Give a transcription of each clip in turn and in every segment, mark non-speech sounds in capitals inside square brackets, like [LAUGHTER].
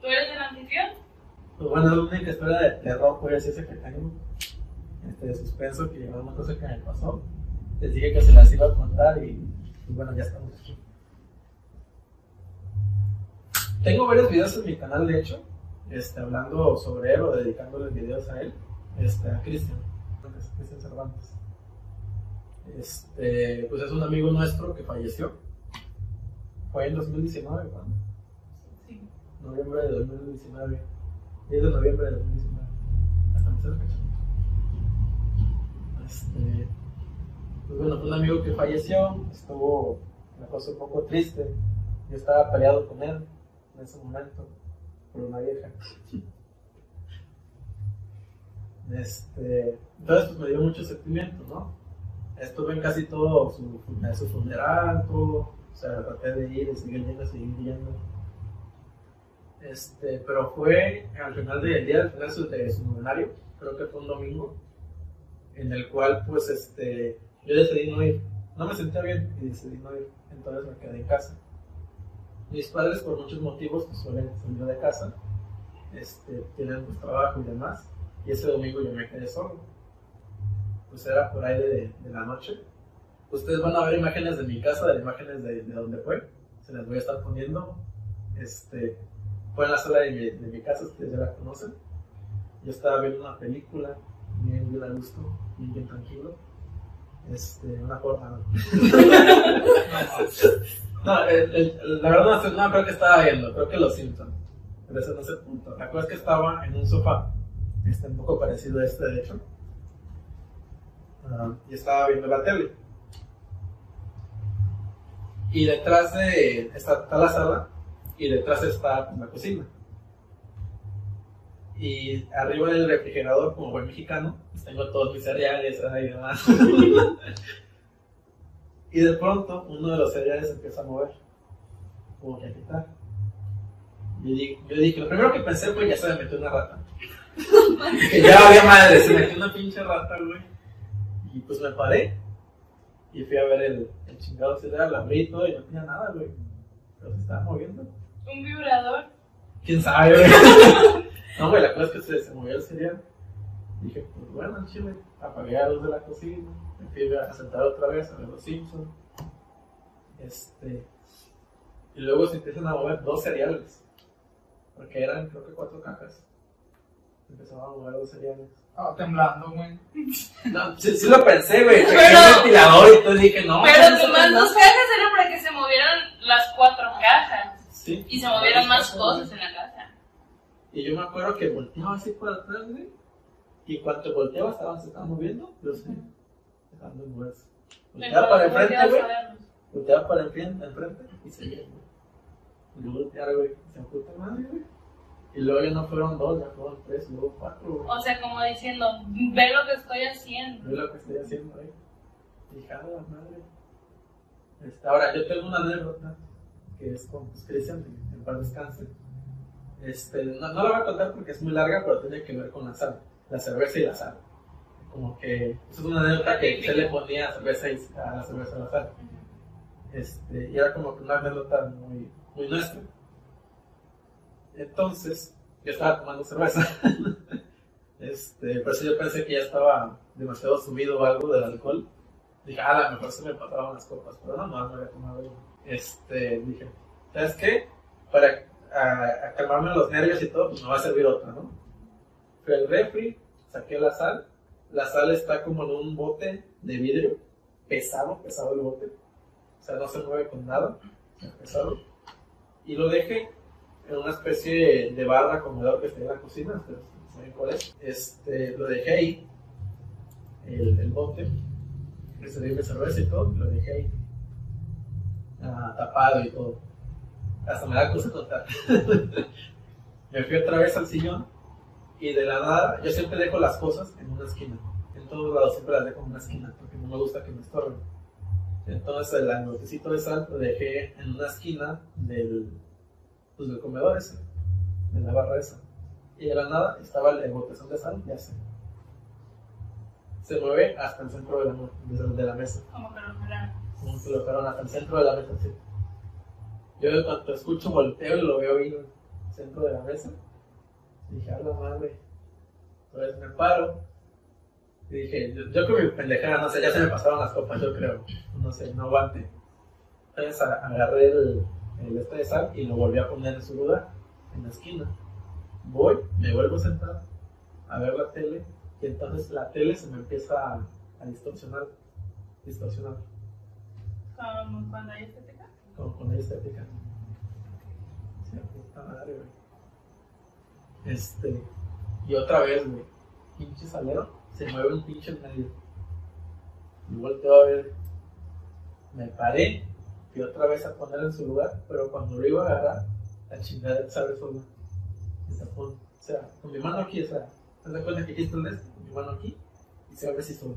¿Tú eres el anfitrión? Pues bueno, la única historia de terror, pues, esa que tengo. Este, de suspenso, que una cosa que me pasó. Les dije que se las iba a contar y, pues bueno, ya estamos aquí. Tengo varios videos en mi canal, de hecho, este, hablando sobre él o dedicándole videos a él, este, a Cristian, Cristian Cervantes. Este, pues es un amigo nuestro que falleció. Fue en 2019, ¿cuándo? Noviembre de 2019. 10 de noviembre de 2019. Hasta me cerca. Este, pues bueno, fue un amigo que falleció. Estuvo una cosa un poco triste. Yo estaba peleado con él en ese momento por una vieja. Este, entonces pues me dio mucho sentimiento, ¿no? Estuve en casi todo su, su funeral, todo. O sea, traté de ir y seguir yendo, seguir yendo. Este, pero fue al final del día, al final de su novenario, creo que fue un domingo, en el cual pues este, yo decidí no ir. No me sentía bien y decidí no ir, entonces me quedé en casa. Mis padres por muchos motivos pues suelen salir de casa, este, tienen pues trabajo y demás, y ese domingo yo me quedé solo. Pues era por ahí de, de la noche. Ustedes van a ver imágenes de mi casa, de imágenes de, de donde fue, se las voy a estar poniendo. Este, fue en la sala de mi, de mi casa, ustedes ya la conocen. Yo estaba viendo una película, bien, bien a gusto, bien, bien tranquilo. Este, una forma. No, [LAUGHS] el, la verdad no, creo que estaba viendo, creo que los Simpsons. Pero ese no es el punto. La cosa es que estaba en un sofá, este, un poco parecido a este, de hecho. Uh, y estaba viendo la tele. Y detrás de. Está, está la sala y detrás está la cocina. Y arriba del refrigerador, como buen mexicano, pues tengo todos mis cereales y demás. [LAUGHS] y de pronto, uno de los cereales empieza a mover, como que a quitar. Yo dije, yo dije, lo primero que pensé fue ya se me metió una rata. [LAUGHS] que ya había madre, se metió una pinche rata, güey. Y pues me paré y fui a ver el, el chingado cereal, abrí todo y no tenía nada, güey. Pero se estaba moviendo. ¿Un vibrador? ¿Quién sabe, güey? [LAUGHS] no, güey, la cosa es que se, se movió el cereal. Dije, pues bueno, chile, apagué la luz de la cocina, me fui a sentar otra vez a ver los Simpsons. Este. Y luego se empiezan a mover dos cereales. Porque eran, creo que cuatro cajas. Se empezaban a mover dos cereales. Estaba temblando, güey. [LAUGHS] No, sí, sí lo pensé, güey. Pero- el ventilador y todo dije, no. Pero tus más dos cajas eran para que se movieran las cuatro cajas. Sí. Y se movieran más cosas en la casa. Y yo me acuerdo que volteaba así por atrás, güey. Y cuando volteaba, estaban, se estaban moviendo. Yo sé. Dejando de moverse. Volteaba para enfrente, güey. Volteaba para enfrente, enfrente y seguía, güey. Y luego volteaba, güey. Se puta madre, güey. Y luego ya no fueron dos, ya fueron tres, luego cuatro, güey. O sea, como diciendo, ve lo que estoy haciendo. Ve lo que estoy haciendo. Hija de la madre. Ahora, yo tengo una anécdota que es con pues, en paz descanse. Este, no, no la voy a contar porque es muy larga, pero tiene que ver con la sal, la cerveza y la sal. Como que, esa es una anécdota que se le ponía cerveza y, a la cerveza y la sal. Este, y era como una anécdota muy, muy nuestra. Entonces, yo estaba tomando cerveza. [LAUGHS] Este, por eso yo pensé que ya estaba demasiado subido o algo del alcohol. Dije, ah, a lo mejor se me pasaban las copas, pero no, no, no había tomado yo. Este, dije, ¿sabes qué? Para calmarme los nervios y todo, pues me va a servir otra, ¿no? Fui al refri, saqué la sal. La sal está como en un bote de vidrio, pesado, pesado el bote. O sea, no se mueve con nada, pesado. Y lo dejé en una especie de barra comedor que está en la cocina, ustedes saben cuál es. Este, lo dejé ahí, el, el bote, le serví mi cerveza y todo, lo dejé ahí, ah, tapado y todo. Hasta me da cosa contar. [LAUGHS] me fui otra vez al sillón y de la nada, yo siempre dejo las cosas en una esquina. En todos lados siempre las dejo en una esquina porque no me gusta que me estorben. Entonces el botecito de sal lo dejé en una esquina del, pues, del comedor ese, de la barra esa. Y de la nada estaba el botezón de sal, ya sé. Se mueve hasta el centro de la, de- la mesa. Como que. Lo fueron hasta el centro de la mesa. Yo de escucho volteo y lo veo ir, se centro de la mesa. Y dije, a la madre. Entonces me paro. Y dije, yo, yo con mi pendejada, no sé, ya se me pasaron las copas, yo creo. No sé, no aguante. Entonces agarré el, el este de sal y lo volví a poner en su lugar, en la esquina. Voy, me vuelvo a sentar a ver la tele y entonces la tele se me empieza a, a distorsionar. Distorsionar. Como cuando hay estética. Con, con. Sí, puta madre, güey. Este. Y otra vez, güey. Pinche salero. Se mueve un pinche en medio. Y volteo a ver. Me paré. Y otra vez a ponerlo en su lugar. Pero cuando lo iba a agarrar, la chingada se abre sola. Y se pone. O sea, con mi mano aquí, o sea. ¿Te das cuenta que aquí está el este? Con mi mano aquí. Y se abre así solo.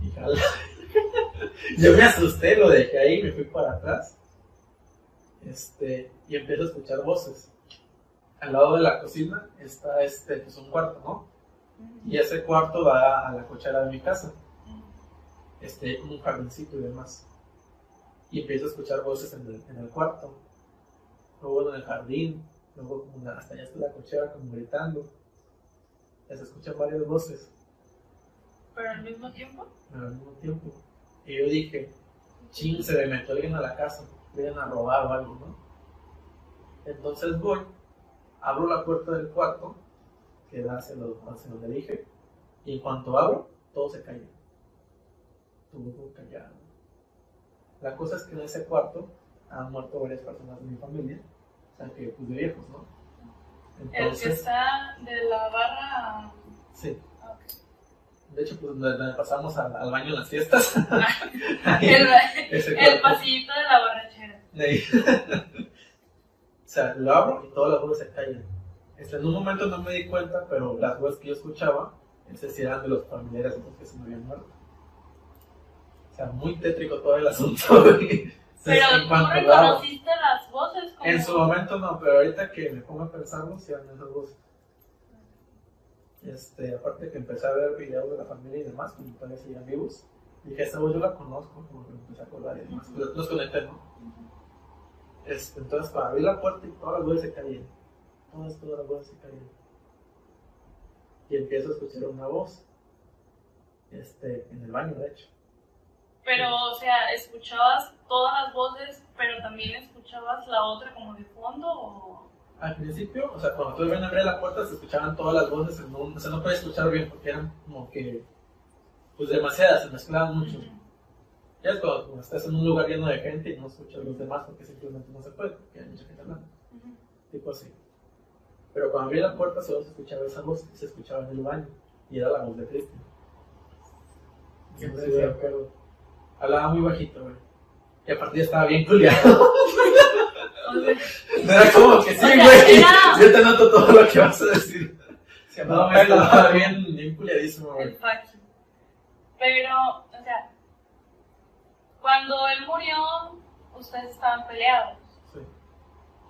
Y. [LAUGHS] Yo me asusté, lo dejé ahí, me fui para atrás. Este, y empiezo a escuchar voces. Al lado de la cocina está este, pues un cuarto, ¿no? Y ese cuarto da a la cochera de mi casa. Este, un jardincito y demás. Y empiezo a escuchar voces en el, en el cuarto. Luego en el jardín. Luego como una- hasta allá está la cochera como gritando. Ya se escuchan varias voces Pero al mismo tiempo. al mismo tiempo. Y yo dije, ching, se me metió alguien a la casa, vienen a robar o algo, ¿no? Entonces voy, abro la puerta del cuarto, que da hacia, lo- hacia donde dije, y en cuanto abro, todo se calla. Todo callado. La cosa es que en ese cuarto han muerto varias personas de mi familia, o sea que pues de viejos, ¿no? El que Entonces, está de la barra. sí. De hecho, pues donde pasamos al, al baño en las fiestas. [LAUGHS] El, el pasillito de la borrachera. [LAUGHS] O sea, lo abro y todas las voces se callan. Este, en un momento no me di cuenta, pero las voces que yo escuchaba, sí eran de los familiares que se me habían muerto. O sea, muy tétrico todo el asunto. [LAUGHS] Entonces, Pero tú reconociste las voces como. en su momento no, pero ahorita que me pongo a pensarlo, sí eran esas voces. Este, aparte que empecé a ver videos de la familia y demás, como todavía siguen vivos, dije, esta voz yo la conozco, como que empecé a acordar y demás. Los, los conecté, ¿no? Este, entonces, cuando abrí la puerta y todas las voces se caían, todas, todas las voces se caían. Y empiezo a escuchar una voz, este, en el baño, de hecho. Pero, o sea, ¿escuchabas todas las voces, pero también escuchabas la otra como de fondo? O... Al principio, o sea, cuando ven a abrir la puerta se escuchaban todas las voces, en un- o sea, no podía escuchar bien porque eran como que, pues demasiadas, se mezclaban mucho. Ya es cuando, cuando estás en un lugar lleno de gente y no escuchas los demás porque simplemente no se puede, porque hay mucha gente hablando, tipo así. Pero cuando abrí la puerta solo se escuchaba esa voz y se escuchaba en el baño, y era la voz de Cristian. ¿Qué No te sé si de decía? acuerdo. Hablaba muy bajito, güey. Y aparte ya estaba bien culiado. [LAUGHS] No era como que sí, O sea, güey. Yo te noto todo lo que vas a decir. Se me bien, bien culiadísimo, el güey. Pero, o sea, cuando él murió, ustedes estaban peleados. Sí.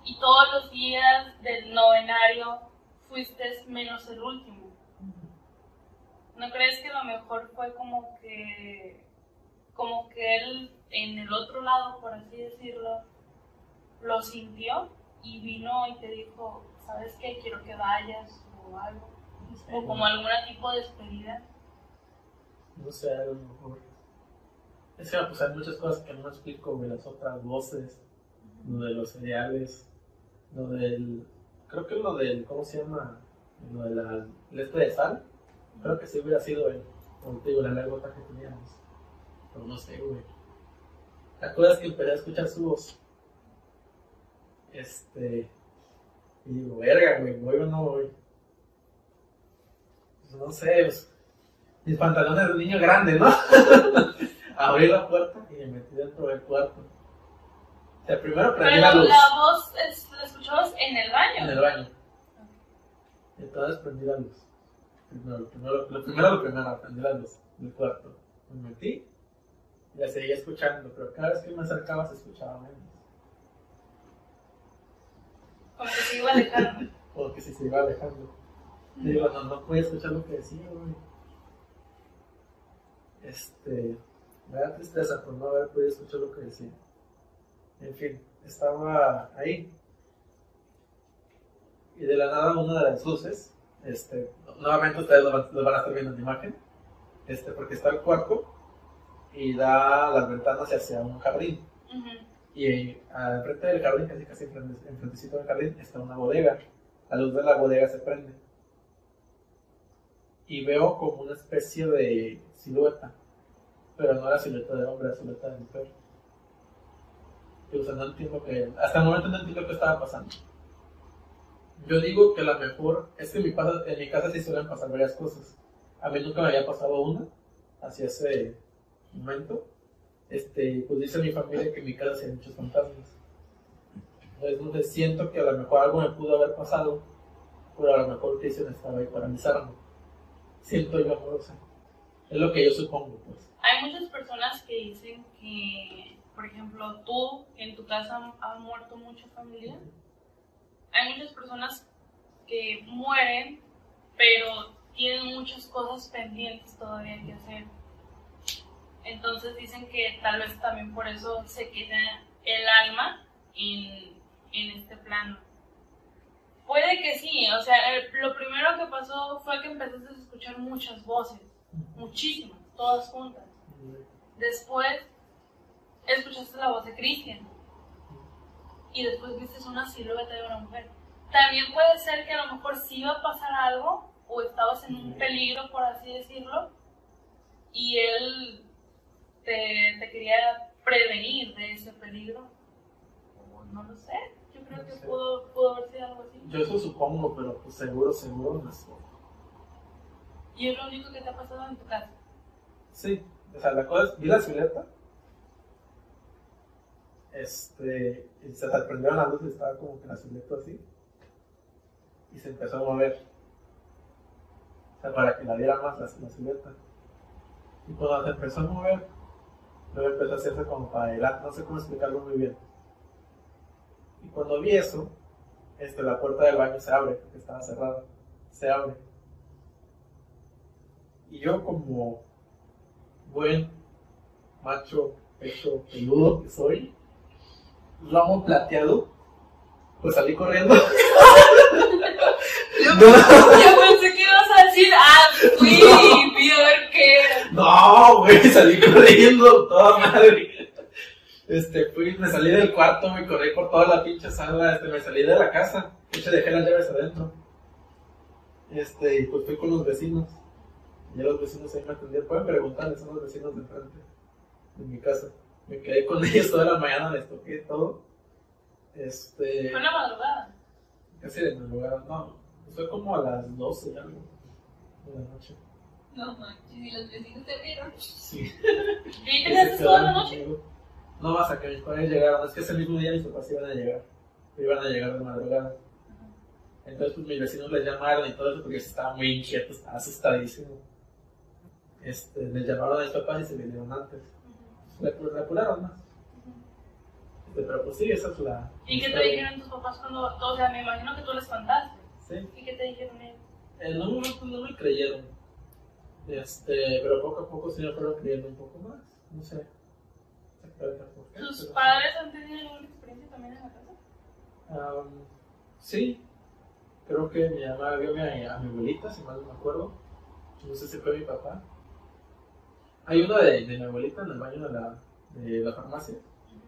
Y todos los días del novenario fuiste menos el último. ¿No crees que lo mejor fue como que, como que él en el otro lado, por así decirlo, lo sintió y vino y te dijo, ¿sabes qué? Quiero que vayas o algo. O como algún tipo de despedida. No sé, a lo mejor. Es que pues, hay muchas cosas que no explico, güey. Las otras voces, lo de los cereales, lo del. Creo que lo del. ¿Cómo se llama? Lo de la. El este de sal. Creo que sí hubiera sido él. Como te digo, la que teníamos. Pero no sé, güey. La cosa es que empecé a escuchar su voz. Este. Y digo, verga, güey, ¿voy o no voy? Pues no sé, pues, mis pantalones de niño grande, ¿no? [LAUGHS] Abrí la puerta y me metí dentro del cuarto. O sea, primero prendí Pero la luz la voz es- la escuchabas en el baño. en el baño. Entonces prendí la luz. Primero, lo primero, lo primero, prendí la luz del cuarto. Me metí y la seguía escuchando, pero cada vez que me acercaba se escuchaba menos. Como que se iba alejando. [LAUGHS] Como que si se iba alejando. Digo, no, no podía escuchar lo que decía, güey. Este. Me da tristeza por no haber podido escuchar lo que decía. En fin, estaba ahí. y de la nada una de las luces, este, nuevamente ustedes lo van, lo van a estar viendo en la imagen, este, porque está el cuarto y da las ventanas hacia un jardín. Ujú. Y al frente del jardín, casi casi enfrente, enfrentecito del jardín, está una bodega. La luz de la bodega se prende. Y veo como una especie de silueta. Pero no la silueta de hombre, la silueta de mujer. Y, o sea, no entiendo que. Hasta el momento no entiendo qué estaba pasando. Yo digo que la mejor. Es que en mi, casa, en mi casa sí suelen pasar varias cosas. A mí nunca me había pasado una. Hacia ese momento este, pues dice mi familia que en mi casa hay muchos fantasmas. Entonces siento que a lo mejor algo me pudo haber pasado, pero a lo mejor Cristian estaba ahí para avisarme. Siento yo, sé. Es lo que yo supongo, pues. Hay muchas personas que dicen que, por ejemplo, tú en tu casa ha muerto mucha familia. Hay muchas personas que mueren, pero tienen muchas cosas pendientes todavía que hacer. Entonces dicen que tal vez también por eso se queda el alma en, en este plano. Puede que sí, o sea, el- lo primero que pasó fue que empezaste a escuchar muchas voces, muchísimas, todas juntas. Después escuchaste la voz de Cristian y después viste una silueta de una mujer. También puede ser que a lo mejor sí iba a pasar algo o estabas en un peligro, por así decirlo, y él te, te quería prevenir de ese peligro. O no lo sé, yo creo que sé. pudo, pudo haber sido algo así. Yo eso supongo, pero pues seguro, seguro no sé. Y es lo único que te ha pasado en tu casa. Sí, o sea, la cosa es, vi la silueta. Este, y se prendieron las luces, estaba como que la silueta así. Y se empezó a mover. O sea, para que la viera más la, la silueta. Y cuando se empezó a mover, luego empezó a hacerse como para adelante, no sé cómo explicarlo muy bien. Y cuando vi eso, este, la puerta del baño se abre, porque estaba cerrada. Se abre. Y yo como buen macho pecho peludo que soy, lomo plateado, pues salí corriendo. Yo, [LAUGHS] No. yo pensé que ibas a decir, ah, [LAUGHS] fui y vi a ver qué era. No, güey, [LAUGHS] salí corriendo, toda madre. Este, fui, me salí del cuarto, me corrí por toda la pinche sala, este, me salí de la casa, de hecho dejé las llaves adentro. Este, y pues fui con los vecinos. Y los vecinos ahí me atendían, pueden preguntarles, son los vecinos de enfrente, de mi casa. Me quedé con [LAUGHS] ellos toda la mañana, les toqué todo. Este, Fue en la madrugada. casi de madrugada, no, fue como a las 12 y algo de la noche. No manches, y los vecinos te vieron. Sí. ¿Y [LAUGHS] te que se quedaste toda la quedaron noche? conmigo. No, hasta que mis padres llegaron. Es que ese mismo día mis papás iban a llegar. Iban a llegar de madrugada. Entonces, pues mis vecinos les llamaron y todo eso porque estaba muy inquieto, estaba asustadísimo. Este, les llamaron a mis papás y se vinieron antes. Le, le apuraron más. Este, pero pues sí, esa es la. ¿Y qué te dijeron tus papás cuando, o sea, me imagino que tú les contaste? Sí. ¿Y qué te dijeron ellos? En un momento no me creyeron. Este, pero poco a poco sí me fueron creyendo un poco más. No sé. ¿Tus padres han tenido alguna experiencia también en la casa? Am, sí, creo que mi mamá vio a mi, a mi abuelita, si mal no me acuerdo. No sé si fue mi papá. Hay una de, de mi abuelita en el baño de la, de la farmacia.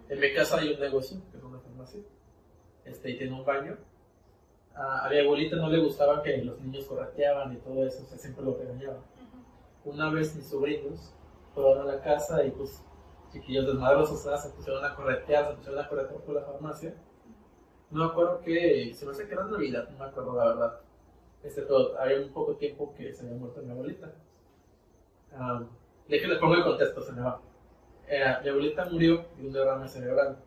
En mi casa hay un negocio, que es una farmacia. Este, y tiene un baño. A, a mi abuelita no le gustaba que los niños correteaban y todo eso, o sea, siempre lo regañaba. Una vez mis sobrinos fueron a la casa y pues chiquillos desmadrosos ¿verdad? se pusieron a corretear, se pusieron a corretear por la farmacia. No me acuerdo que, se me hace que era Navidad, no me acuerdo la verdad. Este, pero había un poco tiempo que se había muerto mi abuelita. Um, déjenles pongo el contexto, se me va. Eh, mi abuelita murió de un derrame cerebral.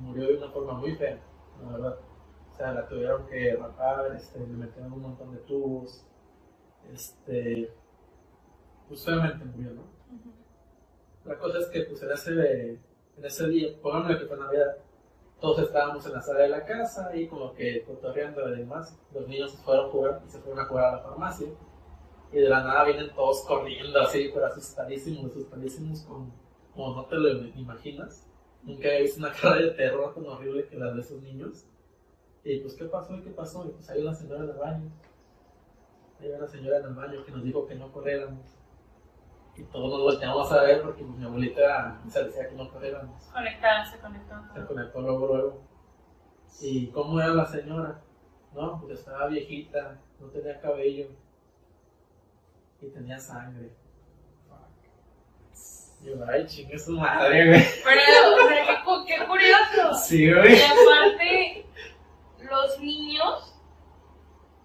Murió de una forma muy fea, la verdad. O sea, la tuvieron que rapar, este, le metieron un montón de tubos. Este, pues feamente murió, ¿no? La cosa es que pues en ese, en ese día, pongámosle que fue Navidad, todos estábamos en la sala de la casa y como que cotorreando y demás. Los niños se fueron a jugar y se fueron a jugar a la farmacia. Y de la nada vienen todos corriendo así, pero asustadísimos, asustadísimos, como, como no te lo imaginas. Nunca había visto una [LAUGHS] cara de terror tan horrible que la de esos niños. Y pues, ¿qué pasó? ¿Y qué pasó? Y pues hay una señora en el baño. Hay una señora en el baño que nos dijo que no corriéramos. Y todos nos volteamos a ver porque mi abuelita se decía que no corriéramos. Conectada, se conectó. Se conectó luego, luego. ¿Y cómo era la señora? No, pues estaba viejita, no tenía cabello. Y tenía sangre. Yo, ay, chingue su madre, güey. Pero, o sea, qué, qué curioso. Sí, Y güey. aparte, los niños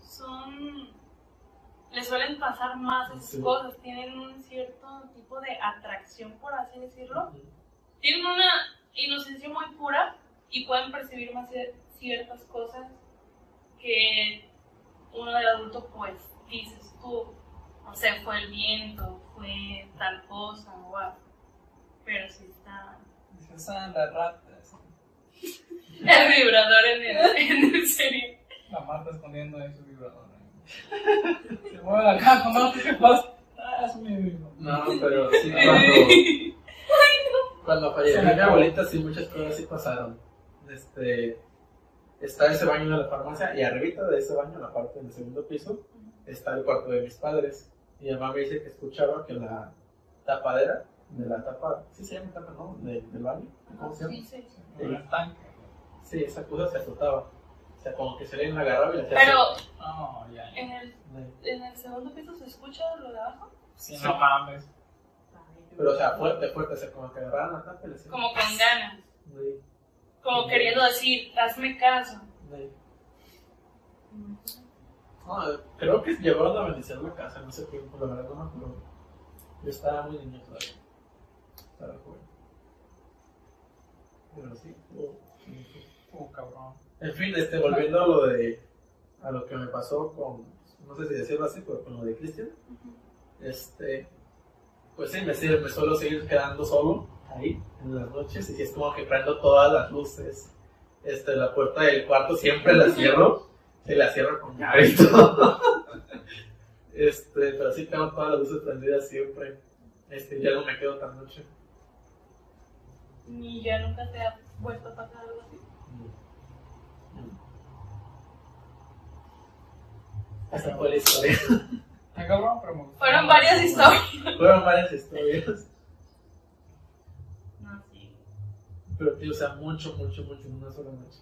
son. Les suelen pasar más esas Sí. cosas. Tienen un cierto tipo de atracción, por así decirlo. Tienen una inocencia muy pura y pueden percibir más cier- ciertas cosas que uno de adulto, pues, dices tú. No sé, fue el viento, fue tal cosa, wow. Pero sí está. Están las ratas. [LAUGHS] El vibrador en el, en el serio. La Marta escondiendo ahí su vibrador. [LAUGHS] Se mueve la cama, no, ¿qué pasa? Ah, es mi vibrador. No, pero sí, [LAUGHS] cuando, cuando falleció mi abuelita, sí, muchas cosas sí pasaron. Este, está ese baño de la farmacia y arribita de ese baño, en la parte del segundo piso, está el cuarto de mis padres. Mi mamá me dice que escuchaba que la tapadera de la tapa, sí se llama tapa, ¿no? De- del baño, ¿cómo se llama? Sí, sí. El tanque. Sí, esa cosa se azotaba. O sea, como que se le agarraba y le hacía Pero No, ya, ya. en el, en el segundo piso se escucha lo de abajo. Si no mames. Pero, o sea, fuerte, fuerte, o sea, como que agarraban la tapa y le hacían. Como con ganas. Sí, Como queriendo decir, hazme caso. sí. No, creo que llevaron a bendición la casa en ese tiempo, la verdad no me acuerdo. Yo estaba muy niño todavía. Estaba joven. Pero sí, estuvo- Uh, cabrón. En fin, este, volviendo a lo de. a lo que me pasó con. no sé si decirlo así, pero con lo de Cristian. Este. Pues sí, me, me suelo seguir quedando solo ahí en las noches y es como que prendo todas las luces. Este, la puerta del cuarto siempre la cierro. [LAUGHS] Se la cierro con llave y todo. [LAUGHS] Este, pero sí tengo todas las luces prendidas siempre. Este, ya no me quedo tan noche. Ni ya nunca te ha vuelto a pasar algo así. Esa fue la historia. Está cabrón, pero me gustó. Fueron varias historias. Fueron varias historias. No, sí. Pero, tío, o sea, mucho, mucho, mucho en una sola noche.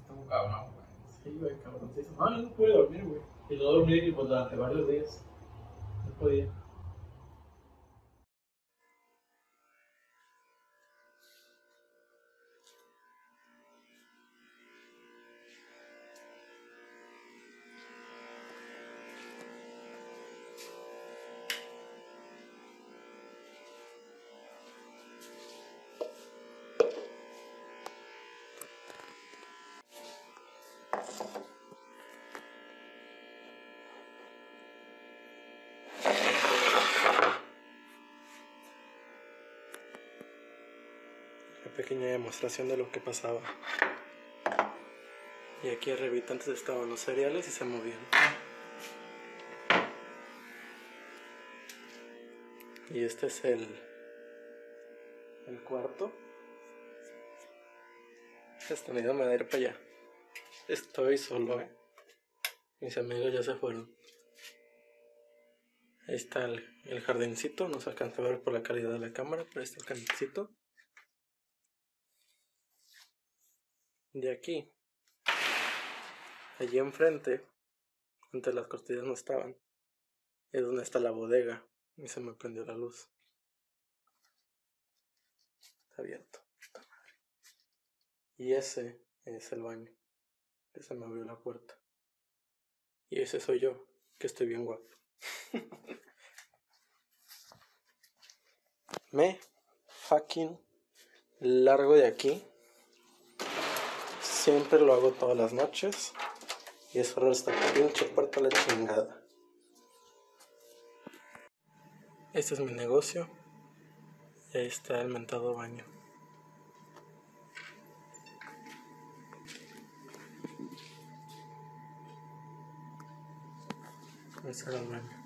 Estuvo cabrón, güey. Sí, güey, cabrón. sí. No, yo no pude dormir, güey. Y no dormí pues, durante varios días. No podía. Pequeña demostración de lo que pasaba. Y aquí arribita antes estaban los cereales y se movían. Y este es el, el cuarto. Este nido me ir para allá. Estoy solo, eh. Mis amigos ya se fueron. Ahí está el, el jardincito. No se alcanza a ver por la calidad de la cámara, pero está el jardincito. De aquí, allí enfrente, antes las costillas no estaban, es donde está la bodega y se me prendió la luz. Está abierto. Y ese es el baño. Ese me abrió la puerta. Y ese soy yo, que estoy bien guapo. [LAUGHS] me fucking largo de aquí. Siempre lo hago todas las noches. Y es cerrar esta pinche puerta la chingada. Este es mi negocio. Y ahí está el mentado baño. Era el baño.